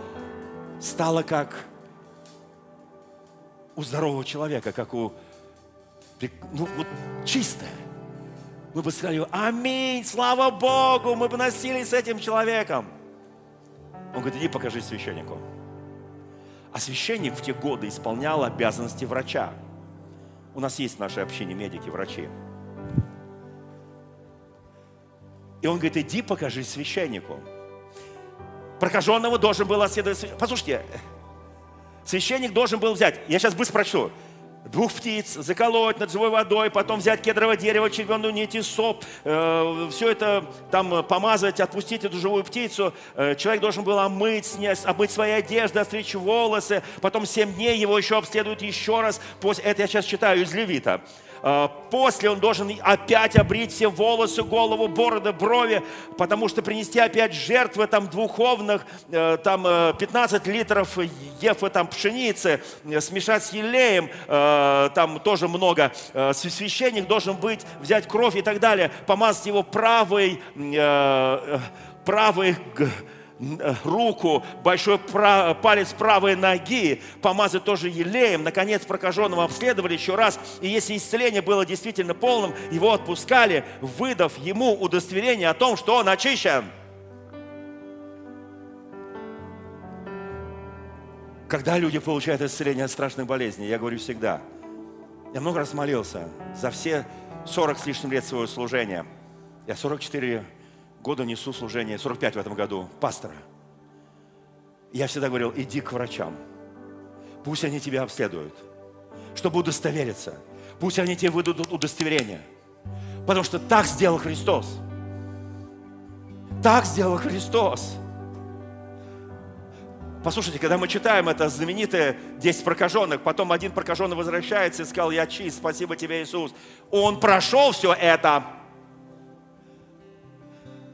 стало как у здорового человека, как у ну, вот, чистое. Мы бы сказали, аминь, слава Богу, мы бы носились с этим человеком. Он говорит, иди покажи священнику. А священник в те годы исполнял обязанности врача. У нас есть в нашей общине медики, врачи. И он говорит, иди покажи священнику. Прокаженного должен был оседовать. Послушайте, священник должен был взять, я сейчас быстро прочту, двух птиц, заколоть над живой водой, потом взять кедровое дерево, червленую нить и соп, э, все это там помазать, отпустить эту живую птицу. Э, человек должен был омыть, снять, омыть свои одежды, остричь волосы, потом семь дней его еще обследуют еще раз. После, это я сейчас читаю из Левита. А, после он должен опять обрить все волосы, голову, бороды, брови, потому что принести опять жертвы там духовных, э, там 15 э, литров ефы там пшеницы, э, смешать с елеем, там тоже много. Священник должен быть, взять кровь и так далее, помазать его правой, правой руку, большой палец правой ноги, помазать тоже елеем. Наконец прокаженного обследовали еще раз. И если исцеление было действительно полным, его отпускали, выдав ему удостоверение о том, что он очищен. Когда люди получают исцеление от страшных болезней, я говорю всегда, я много раз молился за все 40 с лишним лет своего служения. Я 44 года несу служение, 45 в этом году, пастора. Я всегда говорил, иди к врачам. Пусть они тебя обследуют, чтобы удостовериться. Пусть они тебе выдадут удостоверение. Потому что так сделал Христос. Так сделал Христос. Послушайте, когда мы читаем это знаменитое 10 прокаженных, потом один прокаженный возвращается и сказал, я чист, спасибо тебе, Иисус. Он прошел все это.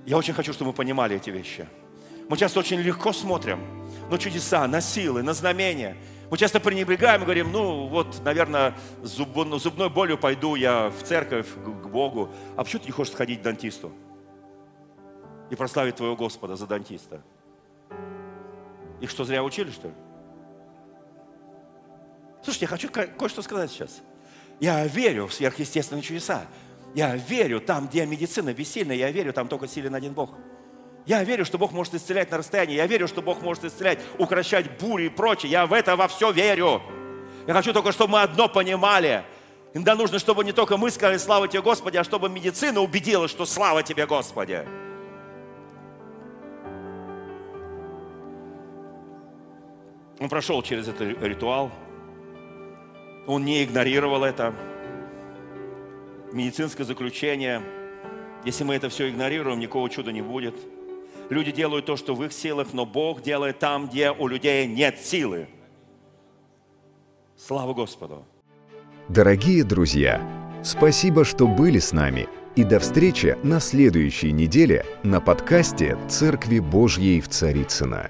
Я очень хочу, чтобы мы понимали эти вещи. Мы часто очень легко смотрим на чудеса, на силы, на знамения. Мы часто пренебрегаем и говорим, ну вот, наверное, зуб, ну, зубной болью пойду я в церковь, к Богу. А почему ты не хочешь сходить к дантисту? И прославить твоего Господа за дантиста? Их что, зря учили, что ли? Слушайте, я хочу кое-что сказать сейчас. Я верю в сверхъестественные чудеса. Я верю там, где медицина бессильна, я верю, там только силен один Бог. Я верю, что Бог может исцелять на расстоянии. Я верю, что Бог может исцелять, укращать бури и прочее. Я в это во все верю. Я хочу только, чтобы мы одно понимали. Иногда нужно, чтобы не только мы сказали «Слава тебе, Господи», а чтобы медицина убедила, что «Слава тебе, Господи». Он прошел через этот ритуал. Он не игнорировал это медицинское заключение. Если мы это все игнорируем, никакого чуда не будет. Люди делают то, что в их силах, но Бог делает там, где у людей нет силы. Слава Господу! Дорогие друзья, спасибо, что были с нами. И до встречи на следующей неделе на подкасте «Церкви Божьей в Царицына.